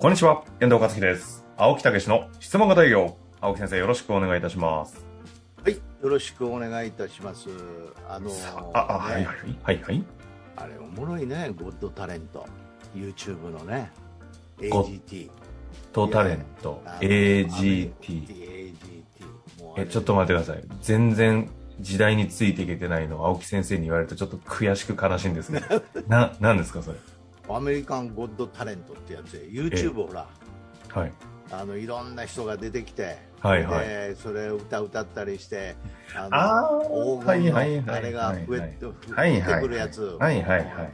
こんにちは、遠藤和樹です。青木武の質問型営業。青木先生、よろしくお願いいたします。はい、よろしくお願いいたします。あのさあ、あ、はいはいねはい。はいはい。あれおもろいね、ゴッドタレント、YouTube のね、ゴ AGT。トタレント AGT。AGT。え、ちょっと待ってください。全然時代についていけてないのを青木先生に言われるとちょっと悔しく悲しいんですけど。な、なんですか、それ。アメリカンゴッドタレントってやつで、YouTube ほら、はい。あのいろんな人が出てきて、はいはい。でそれを歌歌ったりして、あのあ黄金のあれが増えはいてくるやつ。はいはいはい。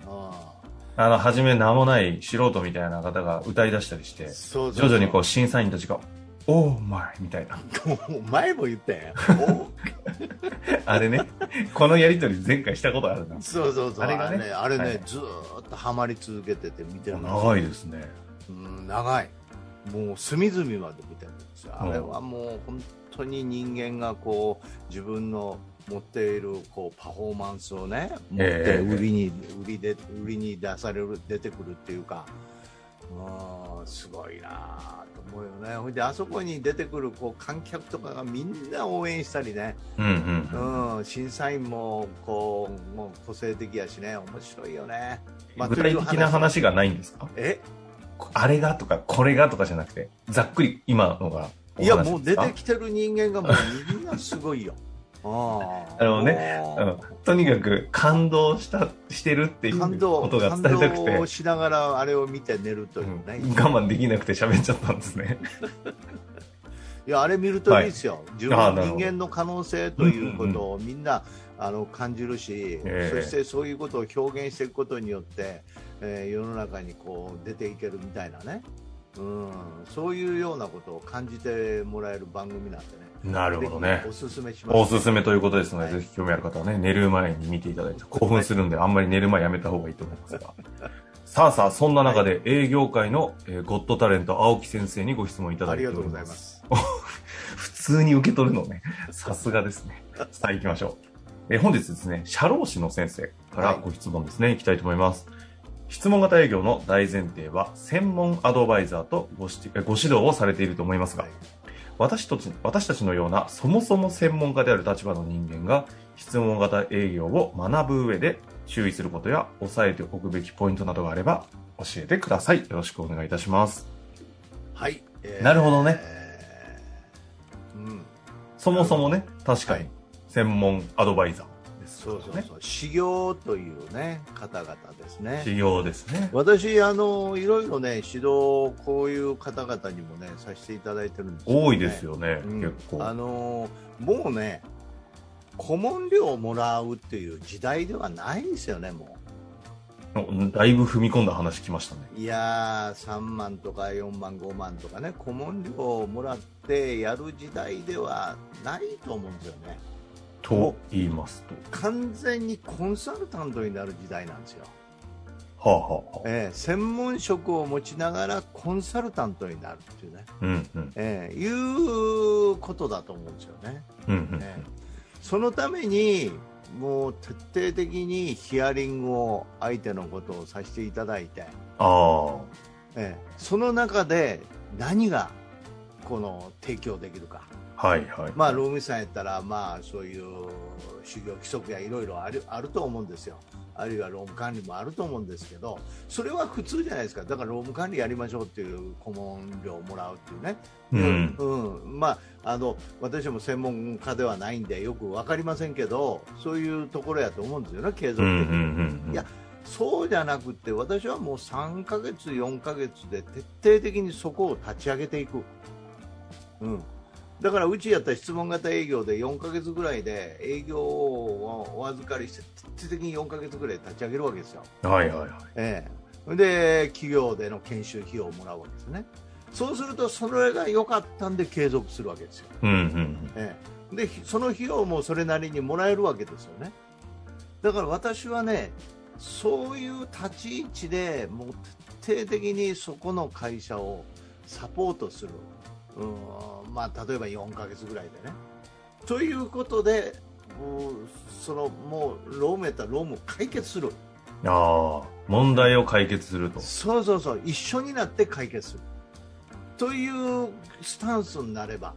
あの、初め名もない素人みたいな方が歌い出したりして、そうそう徐々にこう審査員たちが、オーマイみたいな。う、前も言ったやん？おあれね、このやりとり前回したことあるな。そうそうそう。あれがねあれね、はいずーっとハマり続けてて見てるすよ長いですね。うん、長い。もう隅々まで見てるんですよ。うんあれはもう本当に人間がこう自分の持っているこうパフォーマンスをね持ってええ売りに、売りで売りに出される出てくるっていうか、うんすごいなと思うよね。ほいであそこに出てくるこう観客とかがみんな応援したりね。うんうん。うん、審査員もこうもう個性的やしね面白いよね。まあ具体的な話がないんですか？え？あれがとか、これがとかじゃなくて、ざっくり今のが。いやもう出てきてる人間がもうみんなすごいよ。ああのねうんとにかく感動した、してるっていう感動ことが感伝えたくて、動しながらあれを見て寝るというね、うん。我慢できなくて喋っちゃったんですね。いやあれ見るといいですよ、自分の人間の可能性ということをみんなあの感じるし、ええ。そしてそういうことを表現していくことによって、えー世の中にこう出ていけるみたいなね、うん、そういうようなことを感じてもらえる番組なんでね。なるほどねお。すすめします。おすすめということですので、はいぜひ興味ある方はね、寝る前に見ていただいて、興奮するんで、あんまり寝る前やめた方がいいと思いますが。さあさあ、そんな中で営業界の、えーゴッドタレント青木先生にご質問いただいておりありがとうございま。ますす。普通に受け取るのね。さすがですね。さあ行きましょう。えー本日ですね、社労士の先生からご質問ですね、い、きたいと思います。質問型営業の大前提は、専門アドバイザーとご指えご指導をされていると思いますが、はい私たち私たちのようなそもそも専門家である立場の人間が質問型営業を学ぶ上で注意することや押さえておくべきポイントなどがあれば教えてください。よろしくお願いいたします。はい。えなるほどねえーうん。そもそもね、確かにはい専門アドバイザー。そうそうそう。修行というね、方々ですね。修行ですね。私、あの、いろいろね、指導、こういう方々にもね、させていただいてるんですよ、ね。多いですよね、うん結構。あの、もうね、顧問料をもらうっていう時代ではないですよね、もおだいぶ踏み込んだ話きましたね。う。いやー、3万とか4万、5万とかね、顧問料をもらってやる時代ではないと思うんですよね。と言いますと。完全にコンサルタントになる時代なんですよ。はあ、はあはあ、えー専門職を持ちながらコンサルタントになるっていうね、うんうん。えーいうことだと思うんですよね。うんうんえーそのためにもう徹底的にヒアリングを相手のことをさせていただいて、あえーその中で何がこの提供できるか、あ、はいはい。まあ、労務士さんやったら、まあ、そういう修行規則やいろいろあるあると思うんですよ。あるいは労務管理もあると思うんですけど、それは普通じゃないですか。だから労務管理やりましょうっていう顧問料をもらうっていうね。うん。うんまあ、あの私も専門家ではないんでよく分かりませんけどそういうところやと思うんですよね、継続うんうん的に。うんうん。いやそうじゃなくて私はもう3ヶ月、4ヶ月で徹底的にそこを立ち上げていく、うん、だからうちやったら質問型営業で4ヶ月ぐらいで営業をお預かりして徹底的に4ヶ月ぐらい立ち上げるわけですよ。はいはいはい。ええ、で企業での研修費用をもらうわけですね。そうするとそれが良かったんで継続するわけですよ。うんうんええ、でその費用もそれなりにもらえるわけですよねだから私はねそういう立ち位置でもう徹底的にそこの会社をサポートする、うんまあ、例えば4ヶ月ぐらいでねということでもうそのもう労務やったら労務を解決するああ、問題を解決すると。そうそうそう一緒になって解決するというスタンスになれば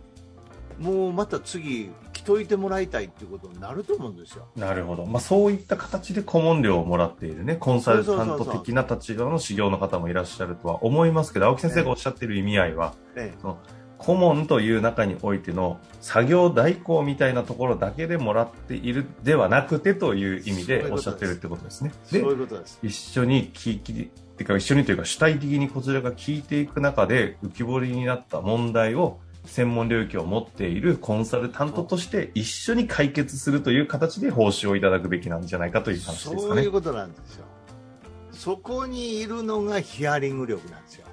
もうまた次来といてもらいたいっていうことになると思うんですよ。なるほど。まあ、そういった形で顧問料をもらっているね、コンサルタント的な立場の修行の方もいらっしゃるとは思いますけど、青木先生がおっしゃってる意味合いは、ええその顧問という中においての作業代行みたいなところだけでもらっているではなくてという意味でおっしゃってるってことですね。そうでいうことです。一緒に聞き、てか一緒にというか主体的にこちらが聞いていく中で浮き彫りになった問題を専門領域を持っているコンサルタントとして一緒に解決するという形で報酬をいただくべきなんじゃないかという話ですかねそういう。ことなんですよ。そこにいるのがヒアリング力なんですよ。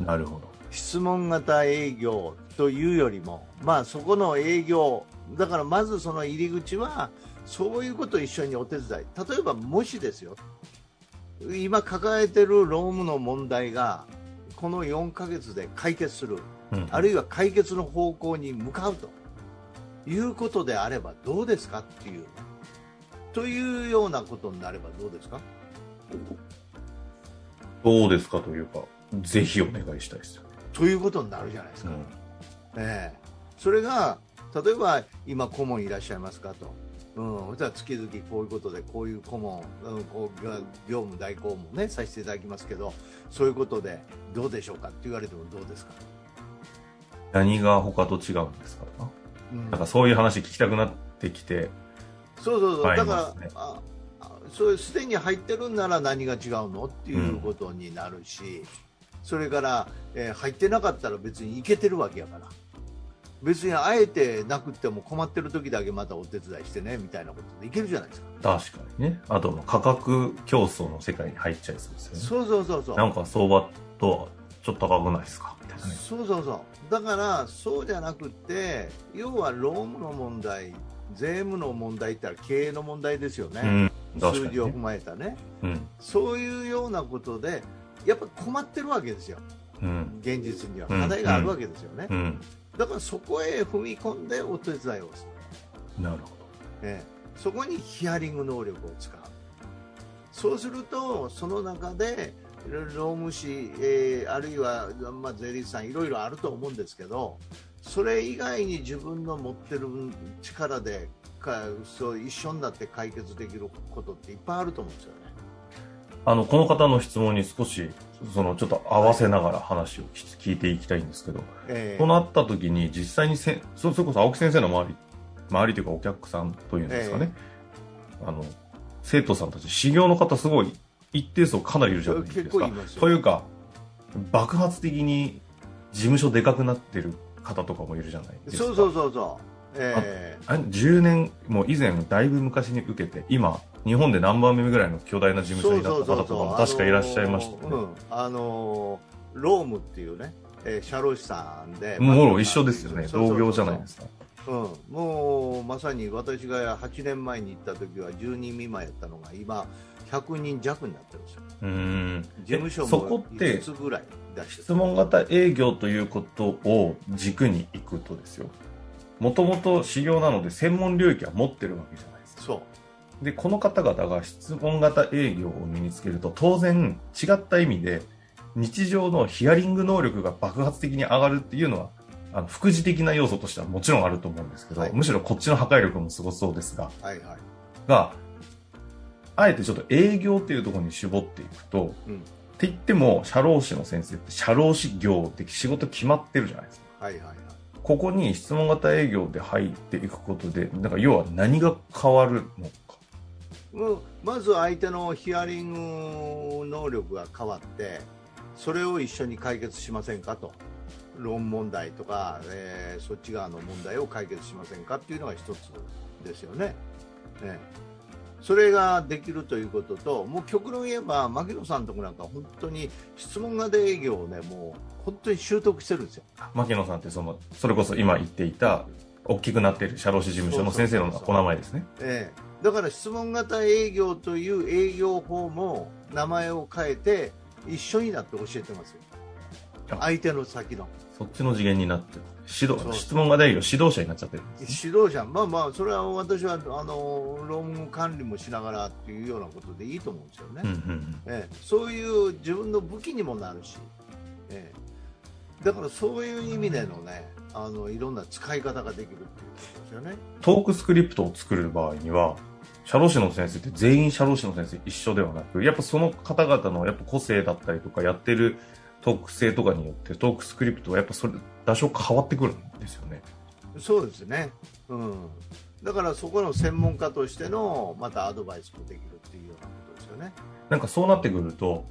なるほど。質問型営業というよりも、まあ、そこの営業、だからまずその入り口は、そういうことを一緒にお手伝い、例えばもしですよ、今抱えてる労務の問題が、この4ヶ月で解決する、うん。あるいは解決の方向に向かうと。いうことであればどうですかっていう、というようなことになればどうですか？どうですかというか、ぜひお願いしたいですよ。ね。ということになるじゃないですか。ええ、それが例えば今、顧問いらっしゃいますかと、うん、そしたら月々こういうことでこういう顧問、うん、こう業務代行も、ね、させていただきますけどそういうことでどうでしょうかって言われてもどうですか、何が他と違うんですかうん。なんかそういう話聞きたくなってきて、そうそうそう、ありだから、ああそういうすでに入ってるんなら何が違うの？っていうことになるし、それから、えー入ってなかったら別にいけてるわけやから別にあえてなくても困ってる時だけまたお手伝いしてねみたいなことでいけるじゃないですか。確かにね。あと、価格競争の世界に入っちゃいそうですよね。そうそうそうそう。なんか相場とはちょっと高くないですか？みたいなね。そうそうそう。だからそうじゃなくて要は労務の問題、税務の問題って言ったら経営の問題ですよね。うん。確数。字を踏まえたね。うん。そういうようなことでやっぱ困ってるわけですよ。うん。現実にはうん課題があるわけですよね。うん。だからそこへ踏み込んでお手伝いをする。なるほええそこにヒアリング能力を使うそうするとその中で労務士、えーあるいは、まあ、税理士さんいろいろあると思うんですけどそれ以外に自分の持ってる力でかそう一緒になって解決できることっていっぱいあると思うんですよね。ど。あの、この方の質問に少し、その、ちょっと合わせながら話を聞聞いていきたいんですけど、ええ。となった時に実際にせそそれこそ青木先生の周り周りというかお客さんというんですかね、あの生徒さんたち修行の方すごい一定数かなりいるじゃないです結かというか爆発的に事務所でかくなってる方とかもいるじゃないですか。そうそうそうそう、えあ10年もう以前だいぶ昔に受けて今日本で何番目ぐらいの巨大な事務所になった方とかも確かいらっしゃいましたよね、あのーロームっていうね、えー社労士さんで、もう一緒ですよね。同業じゃないですか。うん、もうまさに私が8年前に行った時は10人未満やったのが今100人弱になってるんですようーん。事務所えそこもって5つぐらい出してる質問型営業ということを軸にいくとですよもともと修行なので専門領域は持ってるわけじゃないですか。そう。でこの方々が質問型営業を身につけると当然違った意味で日常のヒアリング能力が爆発的に上がるっていうのはあの副次的な要素としてはもちろんあると思うんですけど、はい。むしろこっちの破壊力もすごそうですがはいはい。があえてちょっと営業っていうところに絞っていくと、うん。って言っても社労士の先生って社労士業って仕事決まってるじゃないですか。はいはいはいここに質問型営業で入っていくことでなんか要は何が変わるのか。まず相手のヒアリング能力が変わってそれを一緒に解決しませんかと。論問題とか、えーそっち側の問題を解決しませんかっていうのが一つですよね。ねそれができるということと、もう極論言えば、牧野さんのところなんか本当に質問型営業をね、もう本当に習得してるんですよ。牧野さんってそのそれこそ今言っていた大きくなっている社労士事務所の先生のお名前ですね。ええ。だから質問型営業という営業法も名前を変えて一緒になって教えてますよ。あ相手の先の。そっちの次元になってる。指導質問型営業指導者になっちゃってる。指導者まあまあそれは私はあの論文管理もしながらっていうようなことでいいと思うんですよね、うんうんうん。ええ。そういう自分の武器にもなるし、ええ。だからそういう意味でのねあのいろんな使い方ができるっていうことですよね。トークスクリプトを作る場合には、社労士の先生って全員社労士の先生一緒ではなく、やっぱその方々のやっぱ個性だったりとか、やってる特性とかによってトークスクリプトはやっぱそれ、多少変わってくるんですよね。そうですね、うん、だからそこの専門家としてのまたアドバイスもできるっていうようなことですよね。なんかそうなってくると、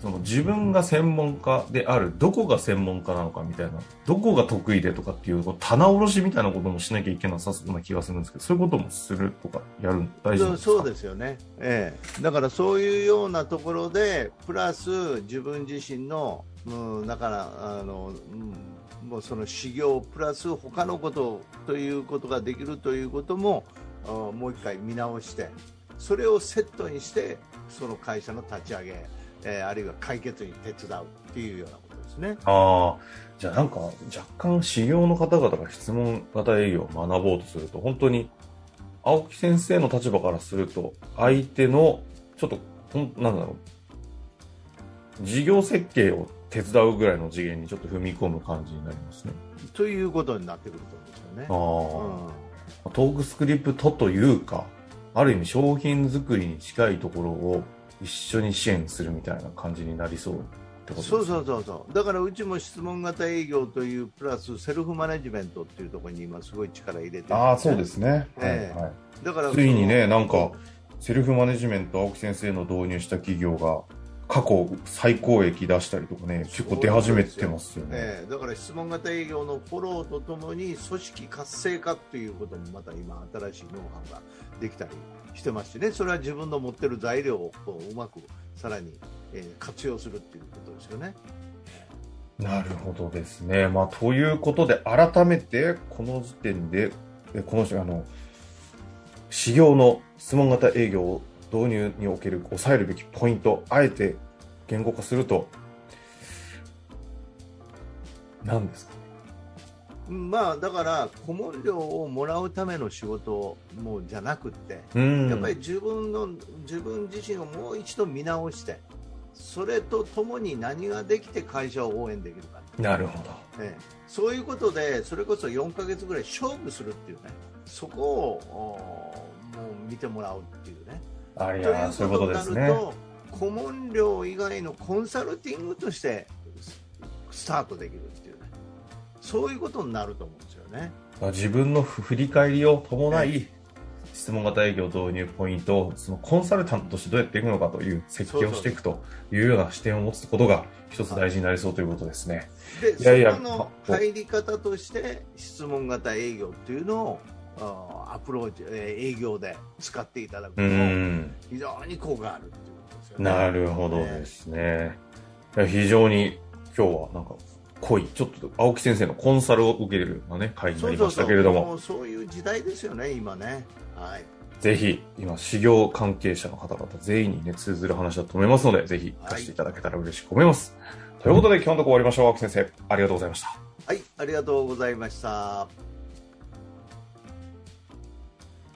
その自分が専門家である、どこが専門家なのかみたいな、どこが得意でとかっていう、棚卸しみたいなこともしなきゃいけなさそうな気がするんですけど、そういうこともするとか、やる、大事そうですよね、ええ、だからそういうようなところでプラス自分自身の、うん、だからあの、うん、もうその修行プラス他のことということができるということもあもう一回見直してそれをセットにしてその会社の立ち上げ、えーあるいは解決に手伝うっていうようなことですね。ああ、じゃあなんか若干修行の方々が質問型営業を学ぼうとすると、本当に青木先生の立場からすると、相手の、ちょっと、ほんなんだろう、事業設計を手伝うぐらいの次元にちょっと踏み込む感じになりますね。ということになってくると思うんですよね。ああ、トークスクリプトというか、ある意味商品作りに近いところを一緒に支援するみたいな感じになりそうってことですそうそうそうそうだからうちも質問型営業というプラスセルフマネジメントっていうところに今すごい力入れてああ、そうですね。ええはいはい。だからついにね、なんか、セルフマネジメント青木先生の導入した企業が、過去最高益出したりとかね、結構出始めてますよね。ええだから質問型営業のフォローとともに組織活性化っていうこともまた今新しいノウハウができたりしてますしねそれは自分の持ってる材料をこううまくさらに、えー活用するっていうことですよね。なるほどですね。まあ、ということで、改めて、この時点で、えこの人、あの、修行の質問型営業を導入における抑えるべきポイント、あえて言語化すると、何ですかうんまあだから顧問料をもらうための仕事もうじゃなくって、うん。やっぱり自分の自分自身をもう一度見直してそれとともに何ができて会社を応援できるか、なるほど。ええそういうことでそれこそ4ヶ月ぐらい勝負するっていうねそこをおもう見てもらうっていうね。あそういううことですね。になると顧問料以外のコンサルティングとしてススタートできるっていうねそういうことになると思うんですよね。まあ自分の振り返りを伴い、質問型営業導入ポイントを、そのコンサルタントとしてどうやっていくのかという設計をしていくというような視点を持つことが一つ大事になりそうということですね。でいやいやそこの入り方として質問型営業っていうのをアプローチ、えー営業で使っていただくとうん。非常に効果があるっていうことですよね。なるほどですね。いや非常に今日はなんか濃い、ちょっと青木先生のコンサルを受けれるようなね、会になりましたけれども、そういう時代ですよね、今ね。はい。ぜひ、今、修行関係者の方々全員にね、通ずる話だと思いますので、ぜひ、活かしていただけたら嬉しく思います。ということで、今日のところ終わりましょう。青木先生、ありがとうございました。はい、ありがとうございました。